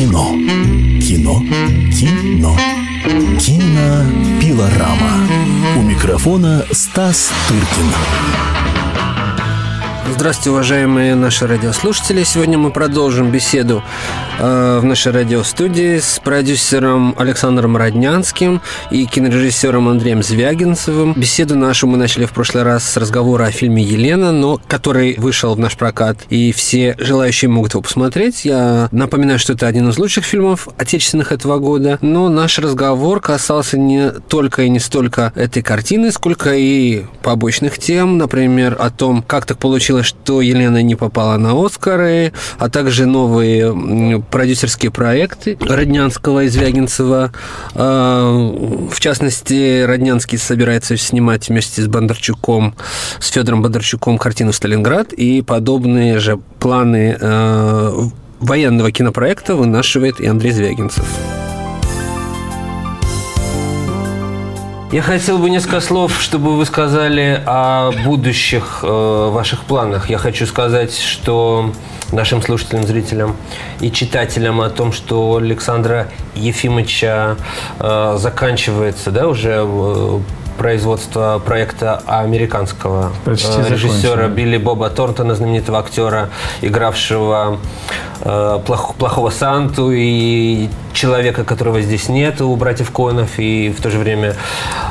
Кино. Кино. Кино. Кинопилорама. У микрофона Стас Тыркин. Здравствуйте, уважаемые наши радиослушатели. Сегодня мы продолжим беседу э, в нашей радиостудии с продюсером Александром Роднянским и кинорежиссером Андреем Звягинцевым. Беседу нашу мы начали в прошлый раз с разговора о фильме «Елена», но который вышел в наш прокат, и все желающие могут его посмотреть. Я напоминаю, что это один из лучших фильмов отечественных этого года, но наш разговор касался не только и не столько этой картины, сколько и побочных тем, например, о том, как так получилось, что Елена не попала на Оскары, а также новые продюсерские проекты Роднянского и Звягинцева. А, в частности, Роднянский собирается снимать вместе с Бондарчуком, с Федором Бондарчуком картину «Сталинград», и подобные же планы а, военного кинопроекта вынашивает и Андрей Звягинцев. Я хотел бы несколько слов, чтобы вы сказали о будущих э, ваших планах. Я хочу сказать, что нашим слушателям, зрителям и читателям о том, что Александра Ефимовича э, заканчивается, да, уже э, производство проекта американского Почти э, режиссера закончено. Билли Боба Тортона, знаменитого актера, игравшего э, плох, плохого Санту и человека, которого здесь нет у братьев Коинов, и в то же время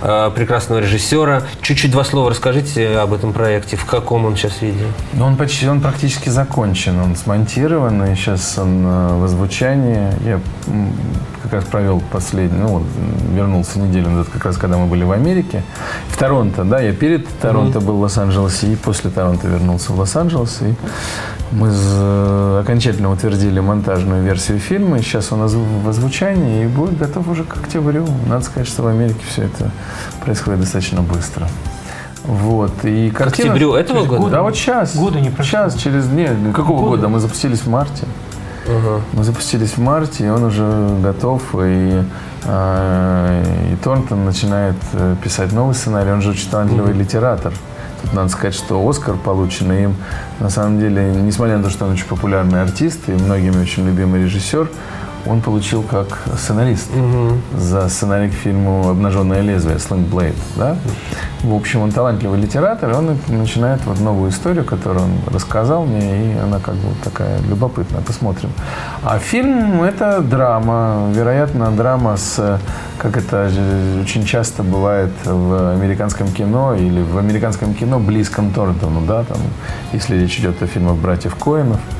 э, прекрасного режиссера. Чуть-чуть два слова расскажите об этом проекте, в каком он сейчас виде? Ну, он почти, он практически закончен, он смонтирован, и сейчас он э, в озвучании. Я как раз провел последний, ну, вернулся неделю назад, как раз когда мы были в Америке, в Торонто, да, я перед Торонто mm-hmm. был в Лос-Анджелесе, и после Торонто вернулся в Лос-Анджелес, и мы окончательно утвердили монтажную версию фильма, и сейчас у нас в озвучании, и будет готов уже к октябрю. Надо сказать, что в Америке все это происходит достаточно быстро. Вот. И картина... К октябрю этого года? Да, вот сейчас. Года не прошло. Сейчас, через... Нет, какого года? года? Мы запустились в марте. Угу. Мы запустились в марте, и он уже готов, и, э, и Торнтон начинает э, писать новый сценарий. Он же очень талантливый угу. литератор. Надо сказать, что Оскар, полученный им, на самом деле, несмотря на то, что он очень популярный артист и многими очень любимый режиссер, он получил как сценарист угу. за сценарий к фильму «Обнаженное лезвие» Sling Blade. Да? В общем, он талантливый литератор, и он начинает вот новую историю, которую он рассказал мне, и она как бы такая любопытная. Посмотрим. А фильм – это драма, вероятно, драма с, как это очень часто бывает в американском кино или в американском кино близком Торнтону, да, там, если речь идет о фильмах братьев Коинов –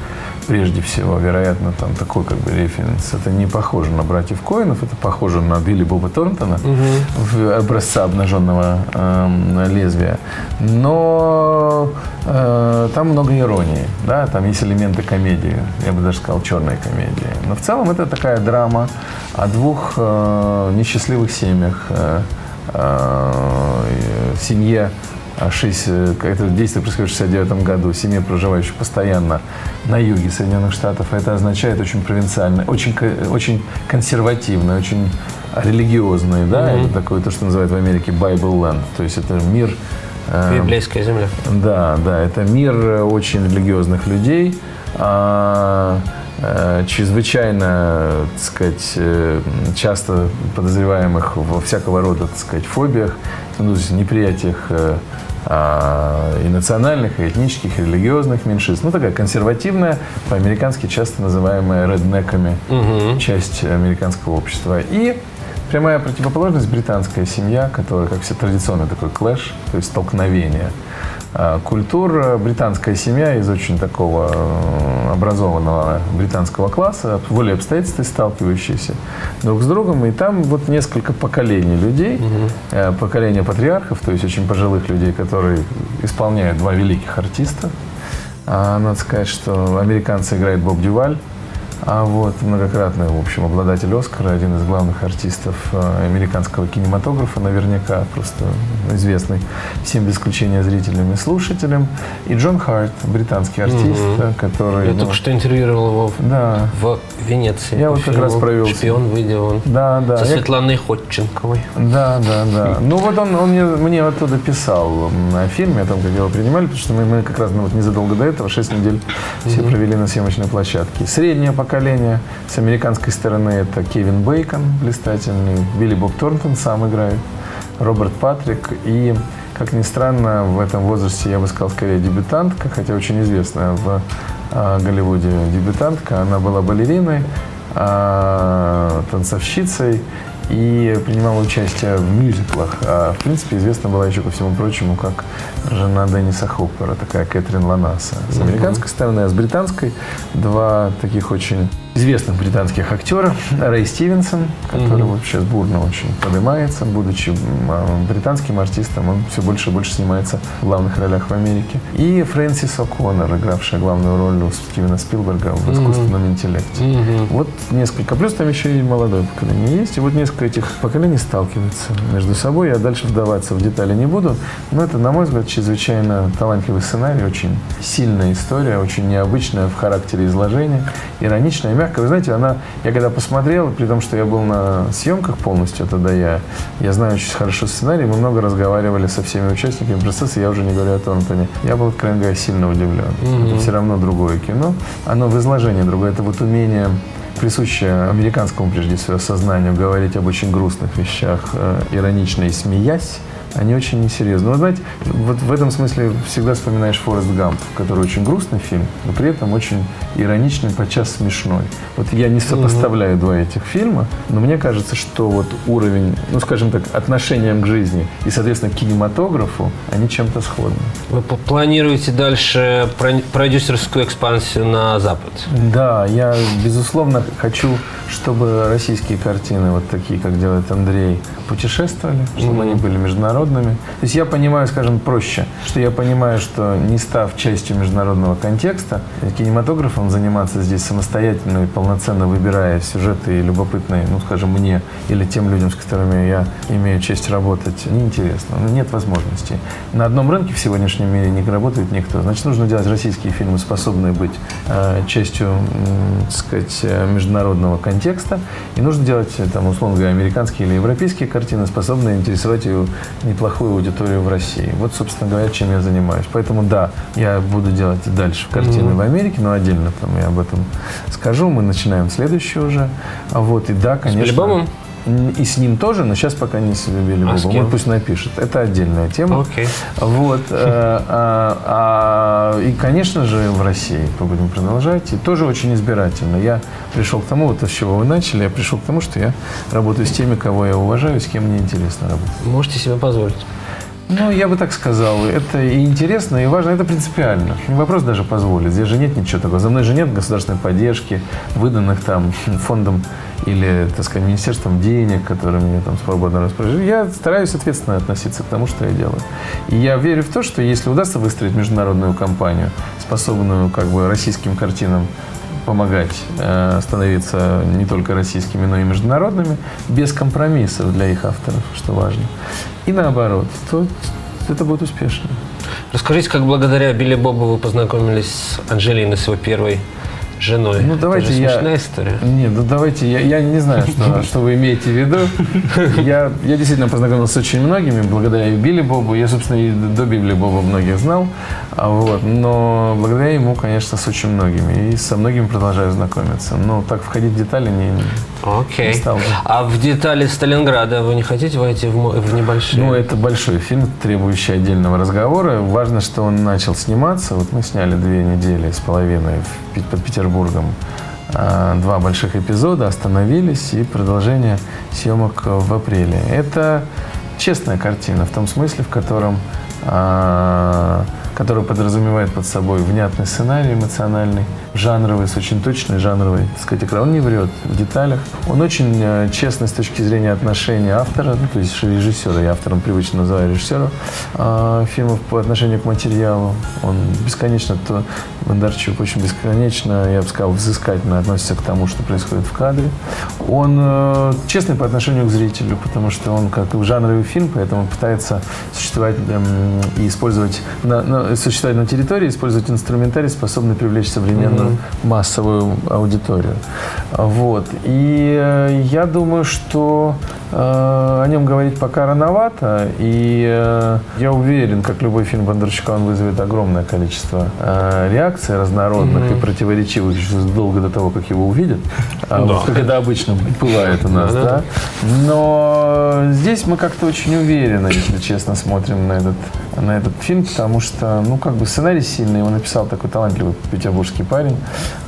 прежде всего, вероятно, там такой как бы референс. Это не похоже на братьев Коинов, это похоже на Билли Боба Торнтона угу. в образца обнаженного э, лезвия. Но э, там много иронии, да, там есть элементы комедии, я бы даже сказал черной комедии. Но в целом это такая драма о двух э, несчастливых семьях, э, э, семье 6, э, это действие происходит в 69 году, семье, проживающей постоянно на юге Соединенных Штатов. Это означает очень провинциально, очень, очень консервативно, очень религиозный, да, mm-hmm. это такое, то, что называют в Америке Bible Land, то есть это мир... Э, Библейская земля. Да, да, это мир очень религиозных людей, э, э, чрезвычайно, так сказать, э, часто подозреваемых во всякого рода, так сказать, фобиях, ну, неприятиях э, а, и национальных, и этнических, и религиозных меньшинств. Ну, такая консервативная, по-американски часто называемая реднеками угу. часть американского общества. И прямая противоположность британская семья, которая, как все традиционный такой клэш, то есть столкновение – а, культур. Британская семья из очень такого образованного британского класса, волей обстоятельств сталкивающиеся друг с другом. И там вот несколько поколений людей, угу. поколение патриархов, то есть очень пожилых людей, которые исполняют два великих артиста. А, надо сказать, что американцы играет Боб Дюваль, а вот многократный, в общем, обладатель Оскара, один из главных артистов э, американского кинематографа, наверняка просто известный всем без исключения зрителям и слушателям. И Джон Харт, британский артист, угу. который... Я ну, только что интервьюировал его да. в Венеции. Я вот как раз провел... «Шпион» выйдел Да, да. Со Светланой Ходченковой. Да, да, да. Ну вот он, он мне, мне оттуда писал на фильме о том, как его принимали, потому что мы, мы как раз ну, вот незадолго до этого, 6 недель, все провели на съемочной площадке. Средняя пока поколения. С американской стороны это Кевин Бейкон, блистательный, Билли Боб Торнтон сам играет, Роберт Патрик и как ни странно, в этом возрасте я бы сказал скорее дебютантка, хотя очень известная в э, Голливуде дебютантка. Она была балериной, э, танцовщицей и принимала участие в мюзиклах. А, в принципе, известна была еще, ко всему прочему, как жена Денниса Хоппера, такая Кэтрин Ланаса. С американской стороны, а с британской два таких очень известных британских актера. Рэй Стивенсон, который mm-hmm. вот сейчас бурно очень поднимается, будучи британским артистом, он все больше и больше снимается в главных ролях в Америке. И Фрэнсис О'Коннор, игравшая главную роль у Стивена Спилберга в искусственном mm-hmm. интеллекте. Mm-hmm. Вот несколько. Плюс там еще и молодое поколение есть. И вот несколько этих поколений сталкиваются между собой. Я дальше вдаваться в детали не буду. Но это, на мой взгляд, чрезвычайно талантливый сценарий, очень сильная история, очень необычная в характере изложения, ироничная, мягкая. Вы знаете, она, я когда посмотрел, при том, что я был на съемках полностью, тогда я, я знаю очень хорошо сценарий, мы много разговаривали со всеми участниками процесса, я уже не говорю о Торнтоне. Я был, откровенно говоря, сильно удивлен. Mm-hmm. Это все равно другое кино. Оно в изложении другое. Это вот умение присущее американскому, прежде всего, сознанию, говорить об очень грустных вещах, э, иронично и смеясь, они очень несерьезны. Но, знаете, вот в этом смысле всегда вспоминаешь Форест Гамп, который очень грустный фильм, но при этом очень ироничный, подчас смешной. Вот я не сопоставляю mm-hmm. два этих фильма, но мне кажется, что вот уровень, ну, скажем так, отношением к жизни и, соответственно, к кинематографу, они чем-то сходны. Вы планируете дальше продюсерскую экспансию на Запад? Да, я, безусловно, хочу, чтобы российские картины, вот такие, как делает Андрей, путешествовали, чтобы mm-hmm. они были международными. То есть я понимаю, скажем, проще, что я понимаю, что не став частью международного контекста, кинематографом заниматься здесь самостоятельно и полноценно выбирая сюжеты любопытные, ну, скажем, мне или тем людям, с которыми я имею честь работать, неинтересно. Ну, нет возможностей. На одном рынке в сегодняшнем мире не работает никто. Значит, нужно делать российские фильмы, способные быть э, частью, э, так сказать, э, международного контекста. И нужно делать, э, там, условно говоря, американские или европейские картины, способные интересовать ее неплохую аудиторию в России. Вот, собственно говоря, чем я занимаюсь. Поэтому, да, я буду делать дальше картины mm-hmm. в Америке, но отдельно там я об этом скажу. Мы начинаем следующую уже. А вот, и да, конечно. С? И с ним тоже, но сейчас пока не с Билли а Он пусть напишет. Это отдельная тема. Okay. Вот. Э, а, а, и, конечно же, в России мы будем продолжать. И тоже очень избирательно. Я пришел к тому, вот с чего вы начали, я пришел к тому, что я работаю с теми, кого я уважаю, с кем мне интересно работать. Можете себе позволить. Ну, я бы так сказал. Это и интересно, и важно, это принципиально. Вопрос даже позволить. Здесь же нет ничего такого. За мной же нет государственной поддержки, выданных там фондом или, так сказать, министерством денег, которыми я там свободно распоряжаюсь. Я стараюсь ответственно относиться к тому, что я делаю. И я верю в то, что если удастся выстроить международную компанию, способную как бы российским картинам помогать э, становиться не только российскими, но и международными, без компромиссов для их авторов, что важно. И наоборот, то это будет успешно. Расскажите, как благодаря Билли Бобу вы познакомились с Анжелиной, своей первой женой. Ну, давайте Это я... смешная история. Нет, ну давайте, я, я не знаю, что, что вы имеете в виду. Я, я действительно познакомился с очень многими, благодаря и Билли Бобу. Я, собственно, и до Билли Боба многих знал. А вот, но благодаря ему, конечно, с очень многими. И со многими продолжаю знакомиться. Но так входить в детали не, Окей. стал. А в детали Сталинграда вы не хотите войти в, в небольшие? Ну, это большой фильм, требующий отдельного разговора. Важно, что он начал сниматься. Вот мы сняли две недели с половиной под Петербургом а, два больших эпизода, остановились и продолжение съемок в апреле. Это честная картина в том смысле, в котором а, который подразумевает под собой внятный сценарий эмоциональный, жанровый, с очень точной жанровой, игрой. Он не врет в деталях. Он очень э, честный с точки зрения отношения автора, ну, то есть режиссера, я автором привычно называю режиссера э, фильмов по отношению к материалу. Он бесконечно, то Бондарчук очень бесконечно, я бы сказал, взыскательно относится к тому, что происходит в кадре. Он э, честный по отношению к зрителю, потому что он как жанровый фильм, поэтому пытается существовать э, и использовать, на, на, существовать на территории, использовать инструментарий, способный привлечь современную mm-hmm. массовую аудиторию. Вот. И э, я думаю, что о нем говорить пока рановато, и э, я уверен, как любой фильм Бондарчука, он вызовет огромное количество э, реакций разнородных mm-hmm. и противоречивых долго до того, как его увидят, да. вот, как это обычно бывает у нас, да, да. Но здесь мы как-то очень уверенно, если честно, смотрим на этот на этот фильм, потому что, ну, как бы сценарий сильный, его написал такой талантливый петербургский парень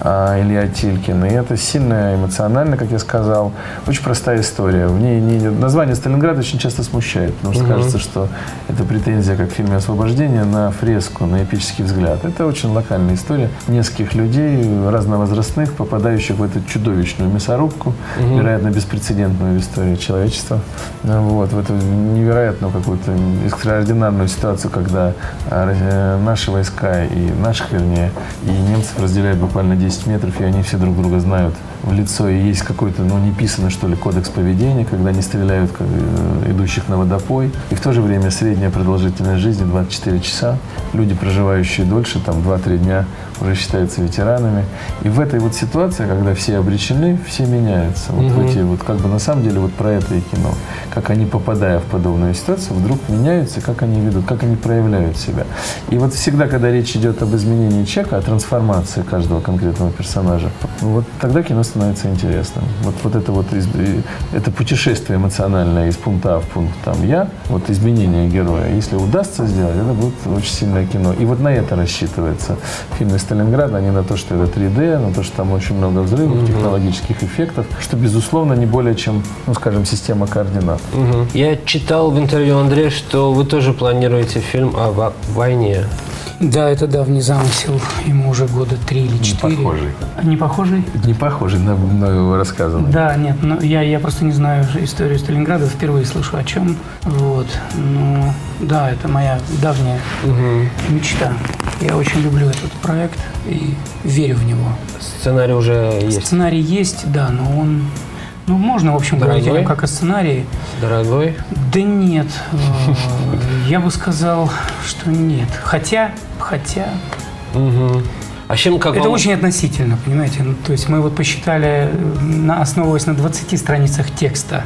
а, Илья Тилькин, и это сильно эмоционально, как я сказал, очень простая история. В ней не, название Сталинград очень часто смущает, потому что угу. кажется, что это претензия, как в фильме «Освобождение», на фреску, на эпический взгляд. Это очень локальная история нескольких людей, разновозрастных, попадающих в эту чудовищную мясорубку, угу. вероятно, беспрецедентную в истории человечества, вот, в эту невероятную какую-то экстраординарную ситуацию, когда э, наши войска и наших, вернее, и немцев разделяют буквально 10 метров, и они все друг друга знают в лицо, и есть какой-то, ну, неписанный, что ли, кодекс поведения, когда они стреляют э, идущих на водопой, и в то же время средняя продолжительность жизни 24 часа, люди, проживающие дольше, там, 2-3 дня, уже считаются ветеранами. И в этой вот ситуации, когда все обречены, все меняются. Вот угу. в эти вот, как бы на самом деле вот про это и кино. Как они, попадая в подобную ситуацию, вдруг меняются, как они ведут, как они проявляют себя. И вот всегда, когда речь идет об изменении человека, о трансформации каждого конкретного персонажа, вот тогда кино становится интересным. Вот, вот это вот это путешествие эмоциональное из пункта А в пункт там я, вот изменение героя, если удастся сделать, это будет очень сильное кино. И вот на это рассчитывается фильм Сталинграда, а не на то, что это 3D, на то, что там очень много взрывов, угу. технологических эффектов, что, безусловно, не более чем, ну, скажем, система координат. Угу. Я читал в интервью Андрея, что вы тоже планируете фильм о войне. Да, это давний замысел. Ему уже года три или четыре. Не похожий. Не похожий? Не похожий на мною рассказанный. Да, нет, но я, я просто не знаю историю Сталинграда, впервые слышу о чем. Вот. Ну, да, это моя давняя угу. мечта. Я очень люблю этот проект и верю в него. Сценарий уже есть? Сценарий есть, да, но он ну, можно, в общем, Дорогой? говорить о нем как о сценарии. Дорогой? Да нет. Э, я бы сказал, что нет. Хотя, хотя... Угу. А чем как Это вам... очень относительно, понимаете? Ну, то есть мы вот посчитали, на, основываясь на 20 страницах текста,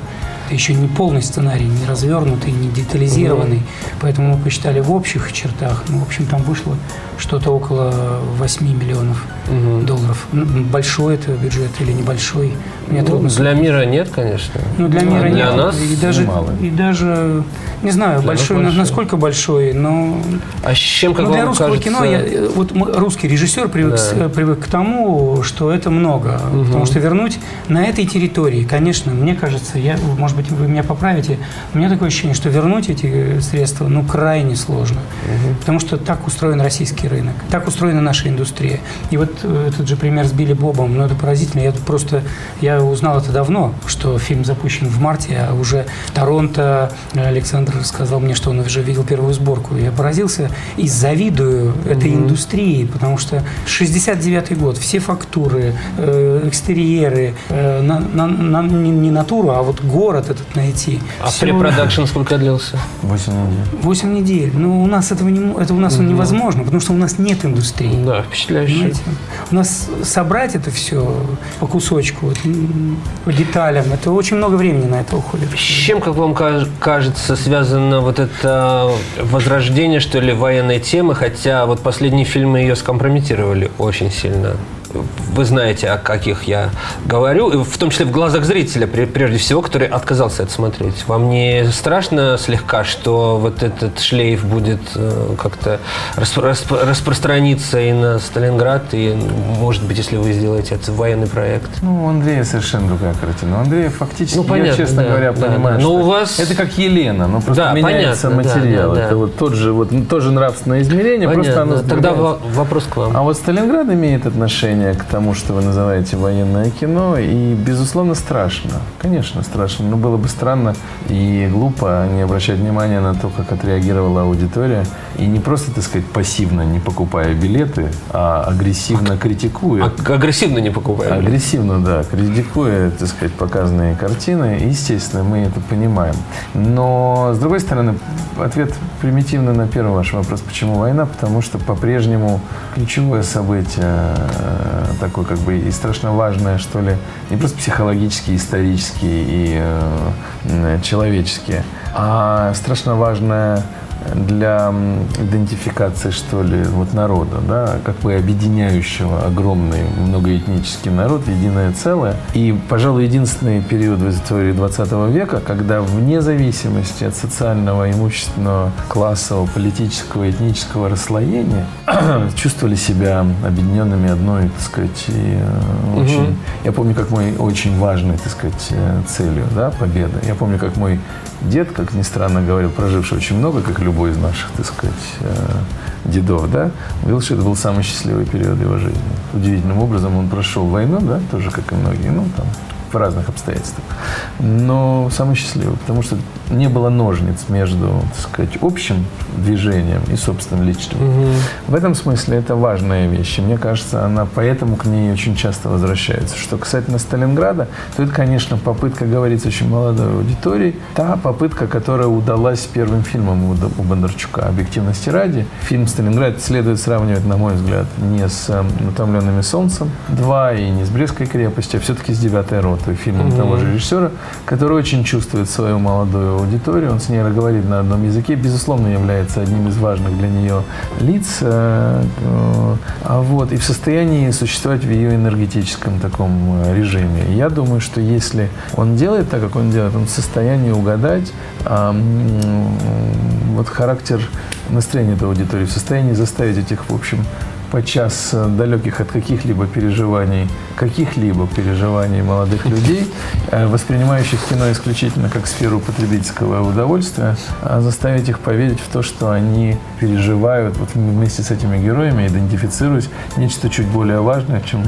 это еще не полный сценарий, не развернутый, не детализированный. Поэтому мы посчитали в общих чертах. Ну, в общем, там вышло что-то около 8 миллионов угу. долларов. Большой это бюджет или небольшой? Мне ну, трудно Для сказать. мира нет, конечно. Ну, для мира а для нет. нас и даже, и даже, не знаю, большой, большой, насколько большой, но... А с чем, как ну, для русского кажется... кино, я, вот русский режиссер привык, да. привык к тому, что это много. Угу. Потому что вернуть на этой территории, конечно, мне кажется, я, может быть, вы меня поправите, у меня такое ощущение, что вернуть эти средства, ну, крайне сложно. Угу. Потому что так устроен российский рынок, так устроена наша индустрия. И вот э, этот же пример с Билли Бобом, ну, это поразительно. Я просто, я узнал это давно, что фильм запущен в марте, а уже в Торонто Александр сказал мне, что он уже видел первую сборку. Я поразился и завидую этой угу. индустрии, потому что 69-й год, все фактуры, э, экстерьеры, э, на, на, на, не, не натуру, а вот город этот найти. А Все... препродакшн сколько длился? Восемь недель. Восемь недель. Ну, у нас этого, не, это у нас угу. невозможно, потому что у нас нет индустрии. Да, впечатляюще. Понимаете? У нас собрать это все по кусочку, вот, по деталям, это очень много времени на это уходит. С чем, как вам кажется, связано вот это возрождение, что ли, военной темы, хотя вот последние фильмы ее скомпрометировали очень сильно? Вы знаете, о каких я говорю, в том числе в глазах зрителя, прежде всего, который отказался это смотреть. Вам не страшно слегка, что вот этот шлейф будет э, как-то распространиться и на Сталинград, и, может быть, если вы сделаете это военный проект? Ну, у Андрея совершенно другая картина. У Андрея фактически, ну, понятно, я, честно да, говоря, да, понимаю, да. Но у вас... это как Елена, но просто да, меняется понятно, материал. Да, да, да. Это вот тот же, вот, тоже нравственное измерение, понятно, просто оно Тогда вопрос к вам. А вот Сталинград имеет отношение к тому, что вы называете военное кино, и, безусловно, страшно. Конечно, страшно. Но было бы странно и глупо не обращать внимания на то, как отреагировала аудитория. И не просто, так сказать, пассивно не покупая билеты, а агрессивно критикуя. А, агрессивно не покупая Агрессивно, да. Критикуя, так сказать, показанные картины. Естественно, мы это понимаем. Но, с другой стороны, ответ примитивный на первый ваш вопрос. Почему война? Потому что по-прежнему ключевое событие так такой как бы и страшно важное, что ли, не просто психологически, исторически и э, человечески, а страшно важное для идентификации, что ли, вот народа, да, как бы объединяющего огромный многоэтнический народ единое целое. И, пожалуй, единственный период в истории 20 века, когда вне зависимости от социального, имущественного, классового, политического, этнического расслоения чувствовали себя объединенными одной, так сказать, и, э, очень... Угу. Я помню, как мой очень важной, так сказать, э, целью, да, победа. Я помню, как мой дед, как ни странно говорил, проживший очень много, как любой из наших, так сказать, э, дедов, да, говорил, что это был самый счастливый период его жизни. Удивительным образом он прошел войну, да, тоже как и многие, ну, там, в разных обстоятельствах. Но самый счастливый, потому что не было ножниц между, так сказать, общим движением и собственным личным. Угу. В этом смысле это важная вещь. И мне кажется, она поэтому к ней очень часто возвращается. Что касательно Сталинграда, то это, конечно, попытка говорить очень молодой аудитории. Та попытка, которая удалась первым фильмом у Бондарчука «Объективности ради». Фильм «Сталинград» следует сравнивать, на мой взгляд, не с «Утомленными солнцем 2» и не с «Брестской крепостью», а все-таки с «Девятой ротой», фильмом угу. того же режиссера, который очень чувствует свою молодую аудиторию, он с ней говорит на одном языке, безусловно, является одним из важных для нее лиц, э, а вот, и в состоянии существовать в ее энергетическом таком э, режиме. Я думаю, что если он делает так, как он делает, он в состоянии угадать а, вот характер настроения этой аудитории, в состоянии заставить этих, в общем, подчас э, далеких от каких-либо переживаний, каких-либо переживаний молодых людей, э, воспринимающих кино исключительно как сферу потребительского удовольствия, а заставить их поверить в то, что они переживают вот вместе с этими героями, идентифицируясь нечто чуть более важное, чем,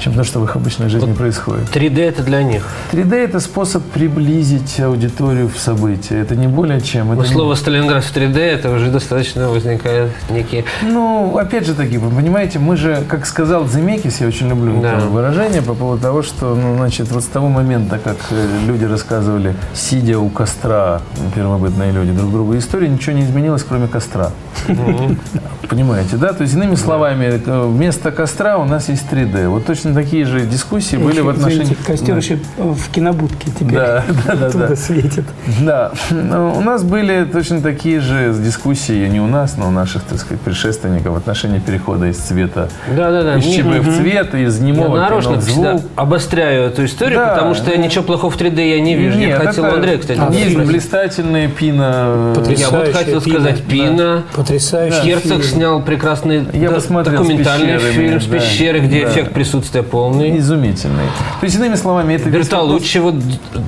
чем то, что в их обычной жизни вот происходит. 3D это для них? 3D это способ приблизить аудиторию в события. Это не более чем. Это Но не... слово Сталинград в 3D это уже достаточно возникает некие... Ну, опять же, таки, вы понимаете, мы же, как сказал Земекис, я очень люблю да. это выражение по поводу того, что, ну, значит, вот с того момента, как э, люди рассказывали, сидя у костра, первобытные люди, друг другу истории, ничего не изменилось, кроме костра. Понимаете, да? То есть, иными словами, э, вместо костра у нас есть 3D. Вот точно такие же дискуссии были в отношении... Костер еще в кинобудке теперь да, да, да, да. светит. Да. У нас были точно такие же дискуссии, не у нас, но у наших, так сказать, предшественников в отношении перехода из цвета да, да, да. из ЧБ в цвет, из немого я нарочно звук. обостряю эту историю, да. потому что ничего плохого в 3D я не вижу. Нет, я хотел это... Андрея, кстати, а, Есть блистательные пина... Я вот хотел пина. сказать, пина. Да. Потрясающий Герцог фильм. снял прекрасный я да, документальный с фильм с пещерой, где да. эффект присутствия полный. Изумительный. То есть, иными словами, это... Бертолуччи вот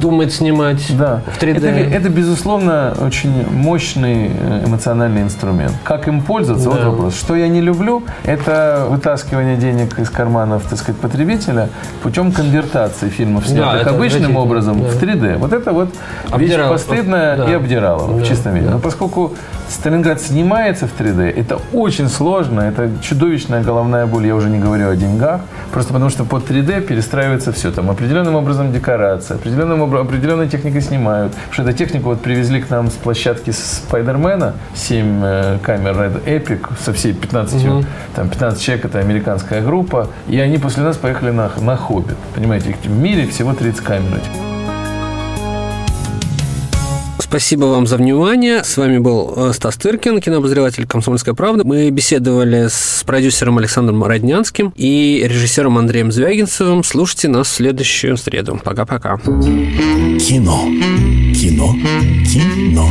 думает снимать да. в 3D. Это, это, безусловно, очень мощный э, эмоциональный инструмент. Как им пользоваться? Да. Вот вопрос. Что я не люблю, это вытаскивание денег из карманов, так сказать, потребителя путем конвертации фильмов, снятых да, обычным образом, да. в 3D. Вот это вот Обдирал. вещь постыдная да. и обдирала да. в чистом виде. Да. Но поскольку Сталинград снимается в 3D, это очень сложно, это чудовищная головная боль, я уже не говорю о деньгах, просто потому что под 3D перестраивается все. Там определенным образом декорация, определенным определенной техникой снимают. Потому что эту технику вот привезли к нам с площадки Спайдермена, 7 э, камер Red Epic со всей 15, угу. Там 15 человек, это американская группа, и они после нас поехали на, на Хоббит. Понимаете, в мире всего 30 камер этих. Спасибо вам за внимание. С вами был э, Стас Тыркин, кинообозреватель «Комсомольской правды». Мы беседовали с продюсером Александром Роднянским и режиссером Андреем Звягинцевым. Слушайте нас в следующую среду. Пока-пока. Кино. Кино. Кино.